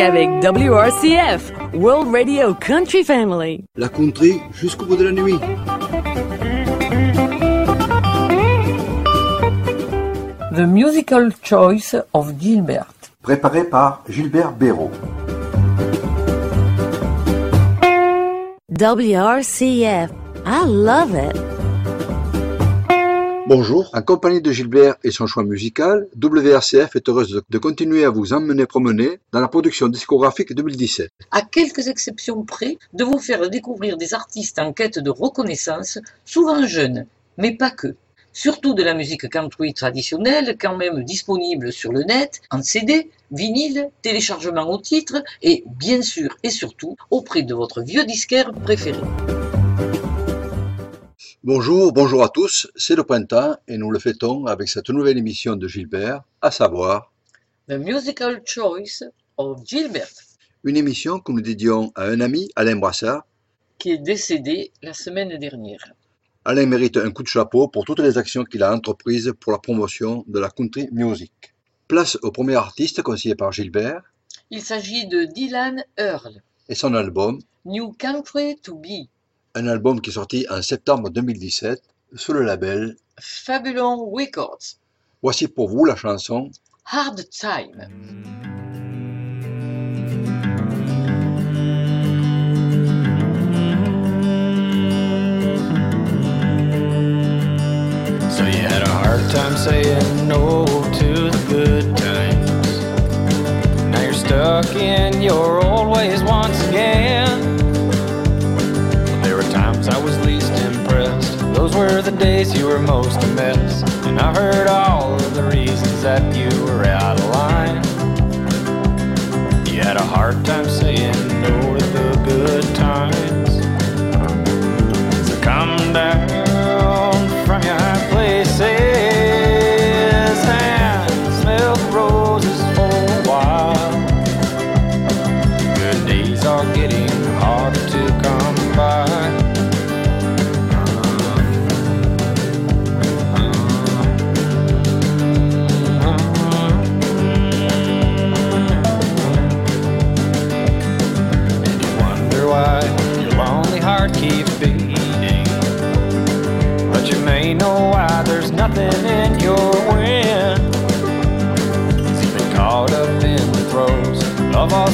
avec WRCF, World Radio Country Family. La country jusqu'au bout de la nuit. The Musical Choice of Gilbert. Préparé par Gilbert Béraud. WRCF, I love it. Bonjour, en compagnie de Gilbert et son choix musical, WRCF est heureuse de, continuer à vous emmener promener dans la production discographique 2017. À quelques exceptions près, de vous faire découvrir des artistes en quête de reconnaissance, souvent jeunes, mais pas que. Surtout de la musique country traditionnelle, quand même disponible sur le net, en CD, vinyle, téléchargement au titre et, bien sûr et surtout, auprès de votre vieux disquaire préféré. Bonjour, bonjour à tous, c'est le printemps et nous le fêtons avec cette nouvelle émission de Gilbert, à savoir The Musical Choice of Gilbert, une émission que nous dédions à un ami, Alain Brassard. qui est décédé la semaine dernière. Alain mérite un coup de chapeau pour toutes les actions qu'il a entreprises pour la promotion de la country music. Place au premier artiste conseillé par Gilbert Il s'agit de Dylan Earle, et son album, New Country to Be, un album qui est sorti en septembre 2017 sous le label. Fabulon Records, Voici pour vous la chanson Hard Time. So you had a hard time saying no to the good times. Now you're stuck in your old ways once were the days you were most a mess. And I heard all of the reasons that you were out of line. You had a hard time saying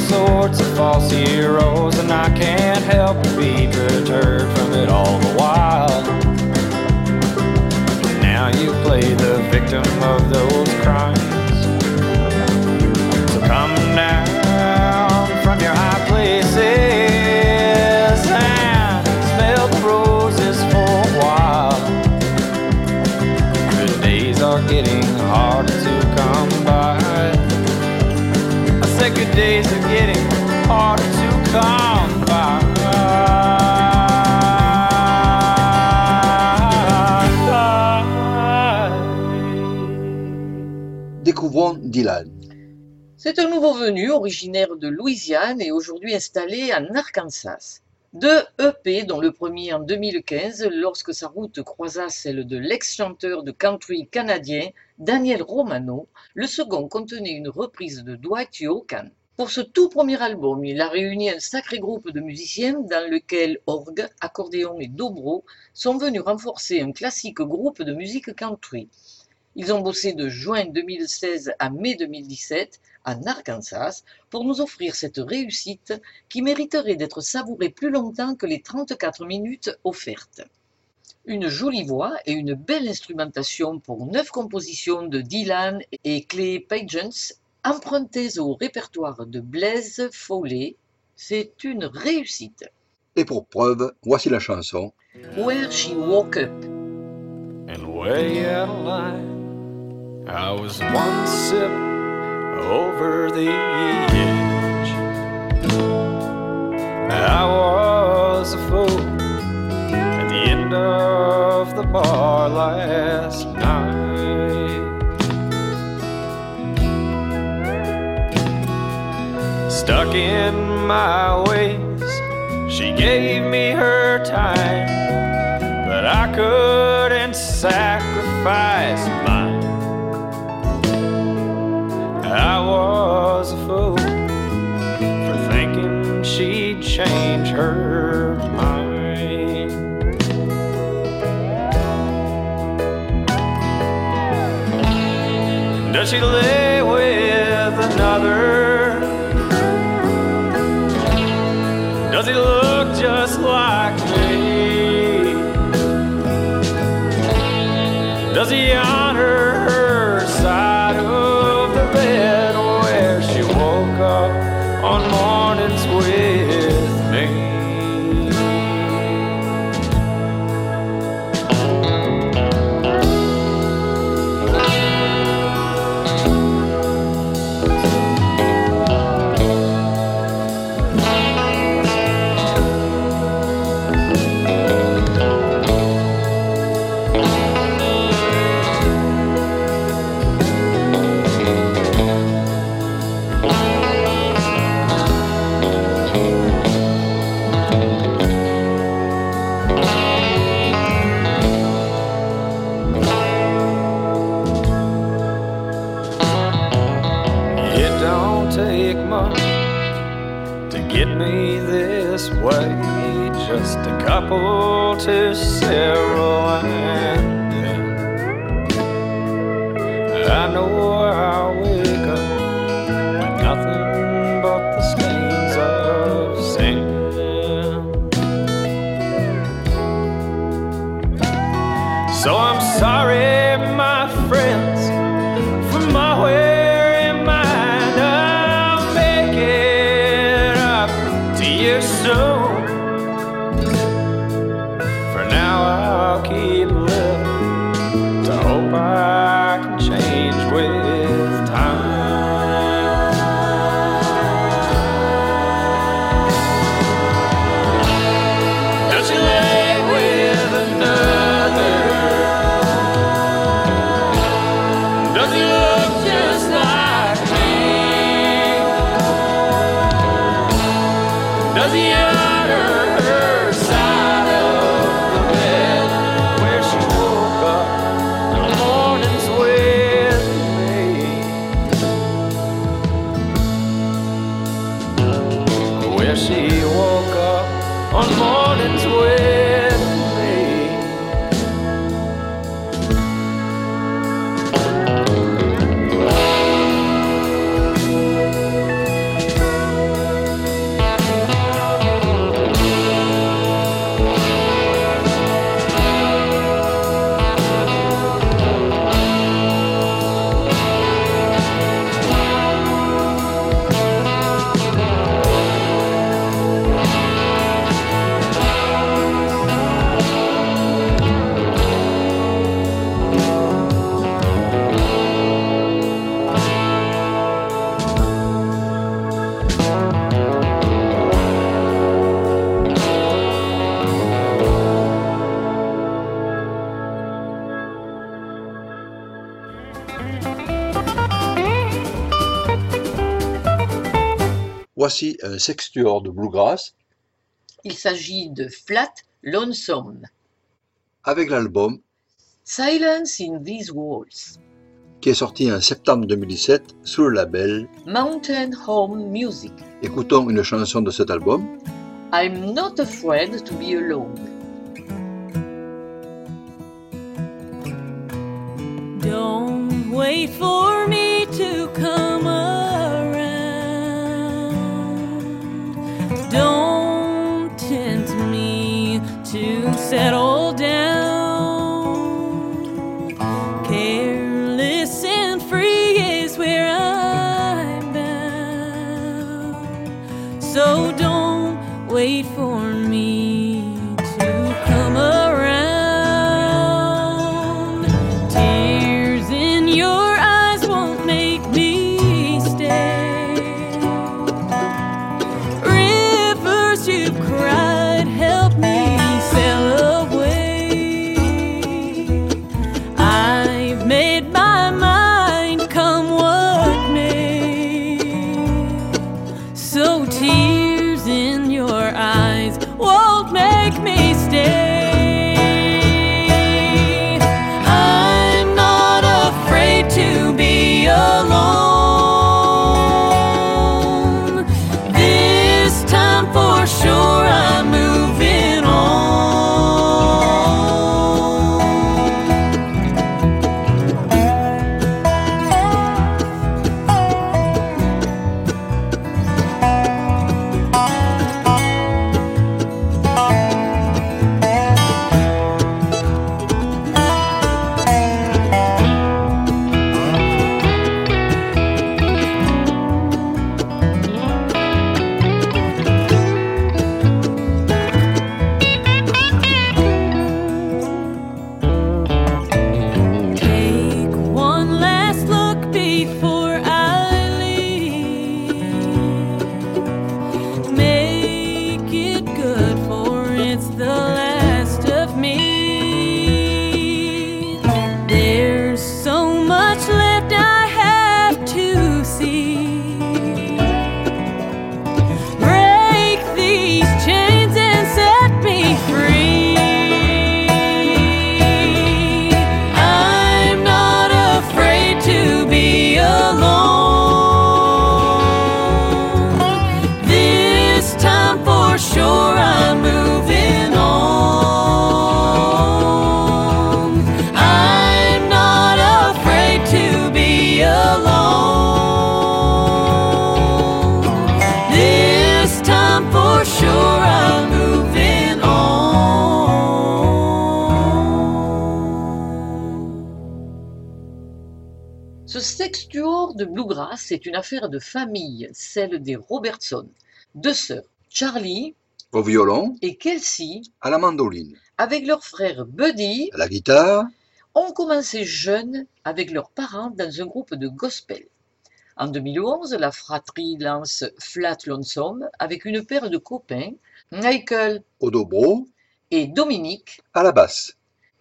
sorts of false heroes, and I can't help but be perturbed from it all the while. Now you play the victim of those crimes. Dylan. C'est un nouveau venu originaire de Louisiane et aujourd'hui installé en Arkansas. Deux EP, dont le premier en 2015, lorsque sa route croisa celle de l'ex-chanteur de country canadien Daniel Romano, le second contenait une reprise de Dwight Yoakam. Pour ce tout premier album, il a réuni un sacré groupe de musiciens dans lequel orgue, accordéon et dobro sont venus renforcer un classique groupe de musique country. Ils ont bossé de juin 2016 à mai 2017 en Arkansas pour nous offrir cette réussite qui mériterait d'être savourée plus longtemps que les 34 minutes offertes. Une jolie voix et une belle instrumentation pour neuf compositions de Dylan et Clay Pagens empruntées au répertoire de Blaise Foley, c'est une réussite. Et pour preuve, voici la chanson Where She Woke Up. And way out of line, I was one step over the edge. I was a fool at the end of the bar last night. Stuck in my ways, she gave me her time but I couldn't sacrifice she lay with another. answers un euh, sextuor de bluegrass. Il s'agit de Flat Lonesome. Avec l'album Silence in These Walls, qui est sorti en septembre 2017 sous le label Mountain Home Music. Écoutons une chanson de cet album. I'm not afraid to be alone. Don't wait for me to come up. settle down. Careless and free is where I'm bound. So don't wait for de Bluegrass est une affaire de famille, celle des Robertson, deux sœurs, Charlie Au violon, et Kelsey, à la mandoline, avec leur frère Buddy, à la guitare, ont commencé jeunes avec leurs parents dans un groupe de gospel. En 2011, la fratrie lance Flat Lonesome avec une paire de copains, Michael au dobro, et Dominique. à la basse,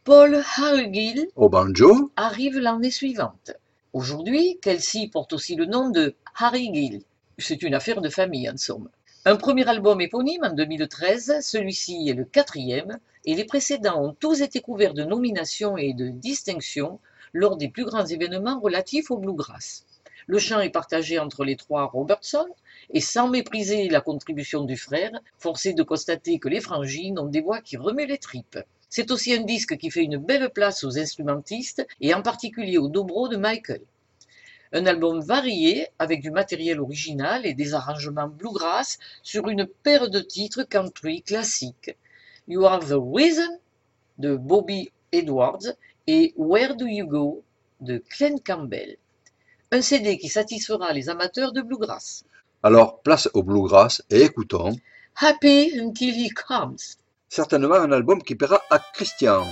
Paul Hargill au banjo, arrive l'année suivante. Aujourd'hui, Kelsey porte aussi le nom de Harry Gill. C'est une affaire de famille en somme. Un premier album éponyme en 2013, celui-ci est le quatrième, et les précédents ont tous été couverts de nominations et de distinctions lors des plus grands événements relatifs au bluegrass. Le chant est partagé entre les trois Robertson, et sans mépriser la contribution du frère, forcé de constater que les frangines ont des voix qui remuent les tripes. C'est aussi un disque qui fait une belle place aux instrumentistes et en particulier au dobro de Michael. Un album varié avec du matériel original et des arrangements bluegrass sur une paire de titres country classiques. You Are the Reason de Bobby Edwards et Where Do You Go de Glenn Campbell. Un CD qui satisfera les amateurs de bluegrass. alors place au bluegrass et écoutons Happy Until He Comes. Certainement un album qui plaira à Christian.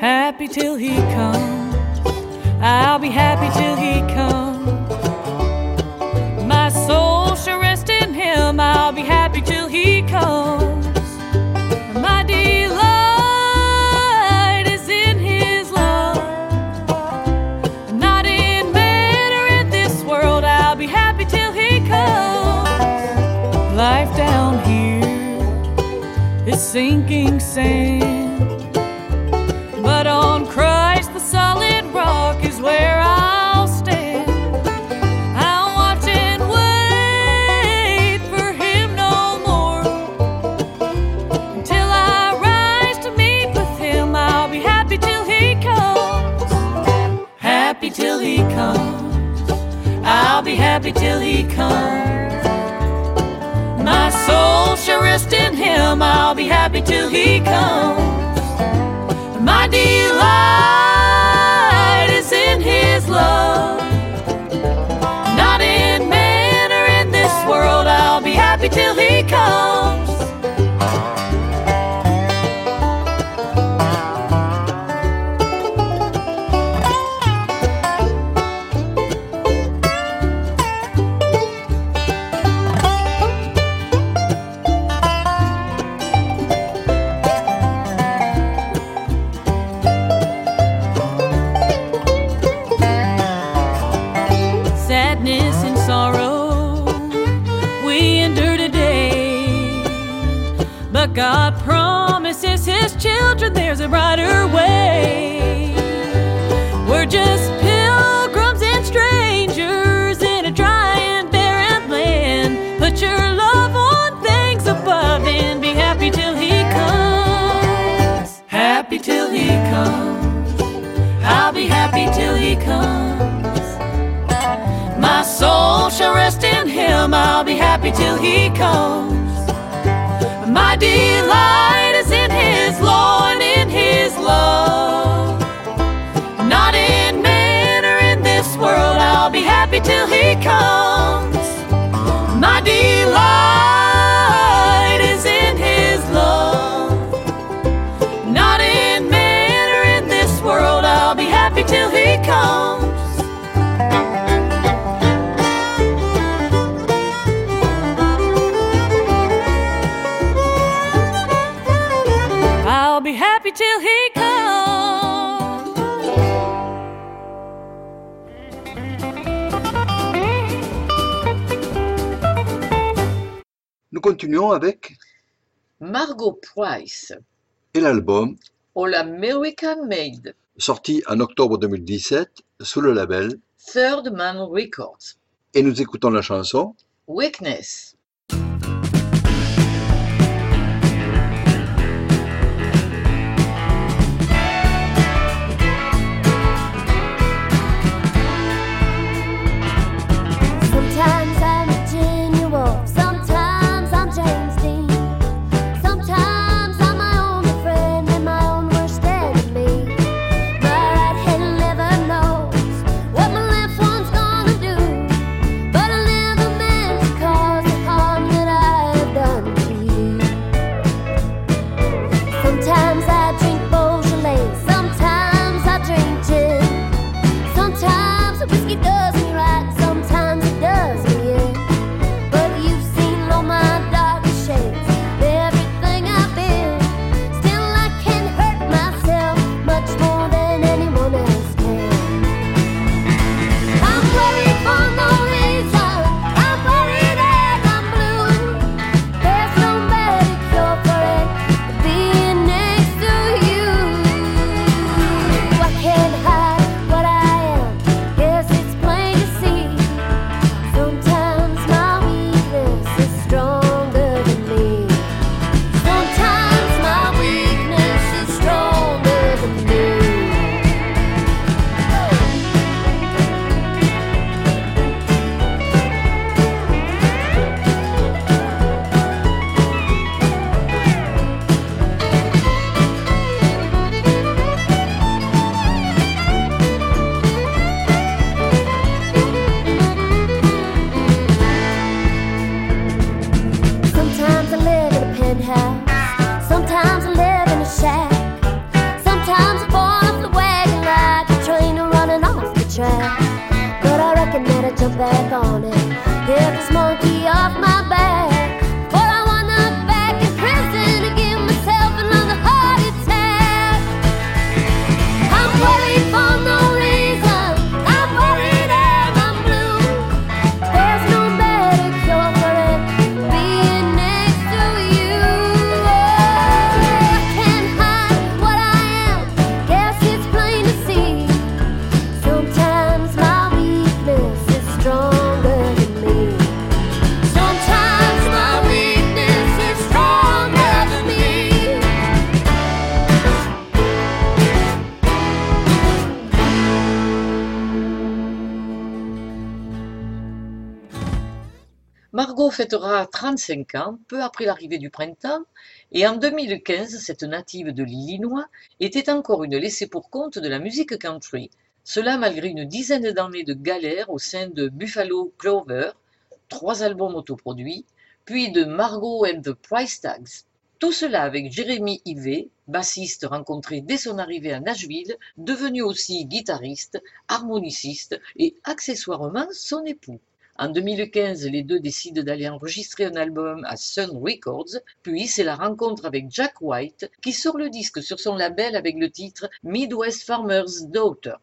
Happy till he comes. I'll be happy till he comes. same. Happy till He comes. Till He comes. I'll be happy till He comes. My soul shall rest in him. I'll be happy till he comes. My delight is in his law and in his love. Not in man or in this world. I'll be happy till he comes. Nous continuons avec Margot Price, et l'album All American Made, sorti en octobre 2017 sous le label Third Man Records. et nous écoutons la chanson Weakness. But I reckon that I jump back on it. Fêtera 35 ans peu après l'arrivée du printemps et en 2015, cette native de l'Illinois était encore une laissée pour compte de la musique country. Cela malgré une dizaine d'années de galère au sein de Buffalo Clover, trois albums autoproduits, puis de Margot and the Price Tags. Tout cela avec Jérémy Ivet, bassiste rencontré dès son arrivée à Nashville, devenu aussi guitariste, harmoniciste et accessoirement son époux. En 2015, les deux décident d'aller enregistrer un album à Sun Records, puis c'est la rencontre avec Jack White qui sort le disque sur son label avec le titre Midwest Farmer's Daughter.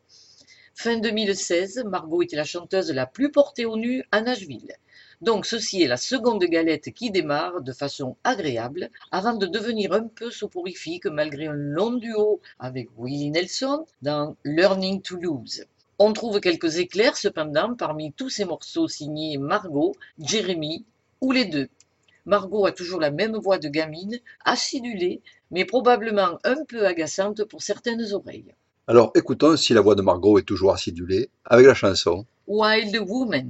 Fin 2016, Margot était la chanteuse la plus portée au nu à Nashville. Donc ceci est la seconde galette qui démarre de façon agréable avant de devenir un peu soporifique malgré un long duo avec Willie Nelson dans Learning to Lose. On trouve quelques éclairs cependant parmi tous ces morceaux signés Margot, Jeremy ou les deux. Margot a toujours la même voix de gamine, acidulée, mais probablement un peu agaçante pour certaines oreilles. Alors écoutons si la voix de Margot est toujours acidulée avec la chanson. Wild Woman.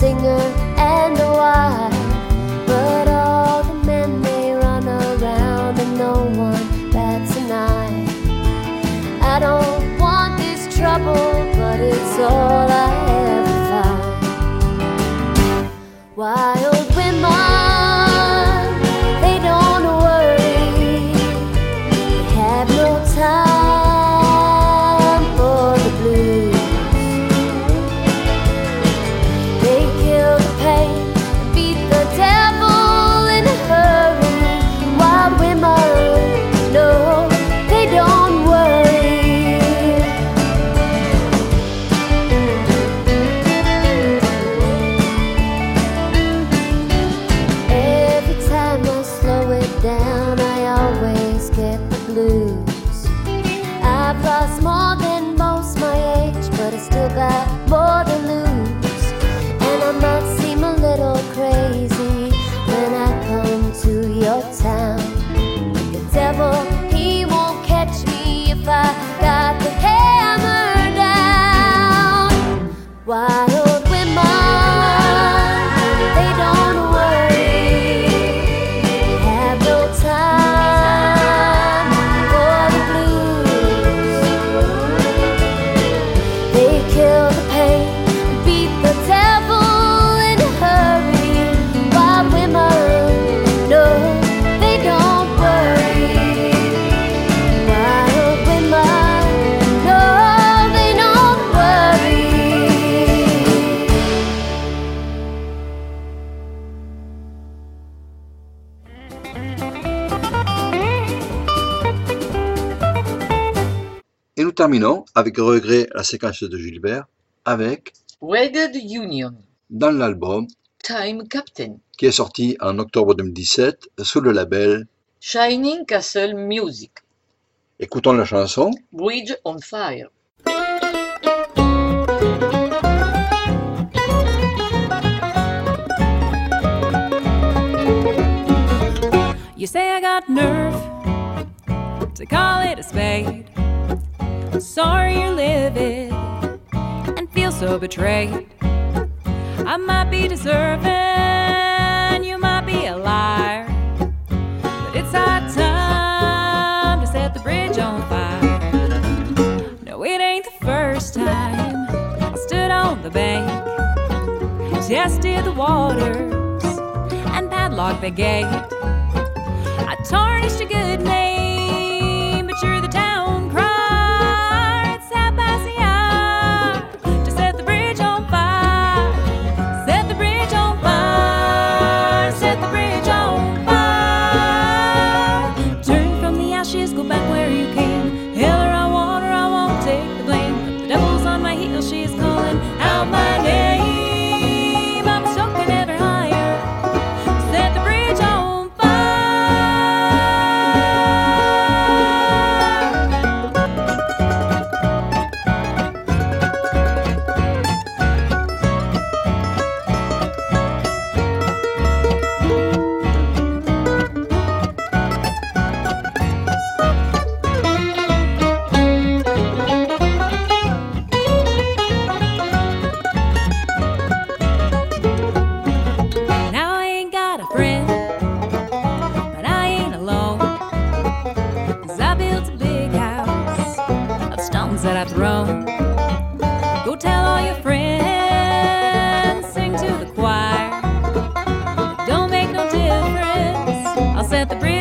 Singer, avec regret la séquence de Gilbert avec Ragged Union, dans l'album Time Captain, qui est sorti en octobre 2017 sous le label. Shining Castle Music, Écoutons la chanson. Bridge on Fire. You say I got nerve to call it a spade. Sorry you're livid and feel so betrayed. I might be deserving, you might be a liar, but it's our time to set the bridge on fire. No, it ain't the first time I stood on the bank, tested the waters, and padlocked the gate. I tarnished a good name, I'll set the bridge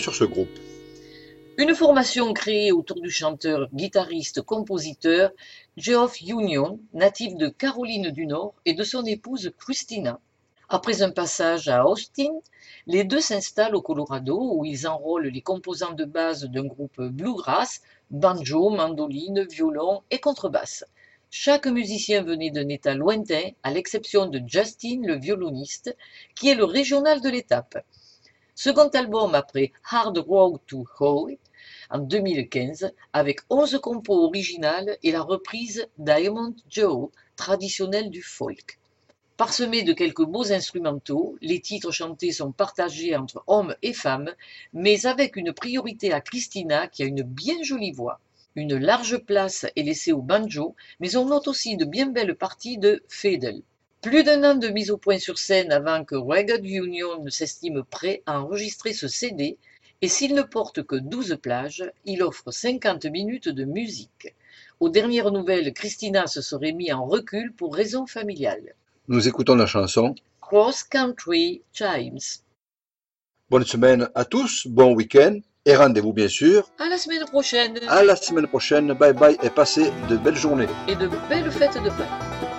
sur ce groupe. Une formation créée autour du chanteur, guitariste, compositeur Geoff Union, natif de Caroline du Nord, et de son épouse Christina. Après un passage à Austin, les deux s'installent au Colorado où ils enrôlent les composants de base d'un groupe bluegrass, banjo, mandoline, violon et contrebasse. Chaque musicien venait d'un état lointain, à l'exception de Justin, le violoniste, qui est le régional de l'étape. Second album après Hard Road to Hoe en 2015, avec 11 compos originales et la reprise Diamond Joe, traditionnelle du folk. Parsemés de quelques beaux instrumentaux, les titres chantés sont partagés entre hommes et femmes, mais avec une priorité à Christina qui a une bien jolie voix. Une large place est laissée au banjo, mais on note aussi de bien belles parties de fiddle. Plus d'un an de mise au point sur scène avant que Ragged Union ne s'estime prêt à enregistrer ce CD, et s'il ne porte que 12 plages, il offre 50 minutes de musique. Aux dernières nouvelles, Christina se serait mis en recul pour raisons familiales. Nous écoutons la chanson. Cross Country Chimes. Bonne semaine à tous, bon week-end et rendez-vous bien sûr À la semaine prochaine à la semaine prochaine. Bye bye et passez de belles journées. et de belles fêtes de Pâques.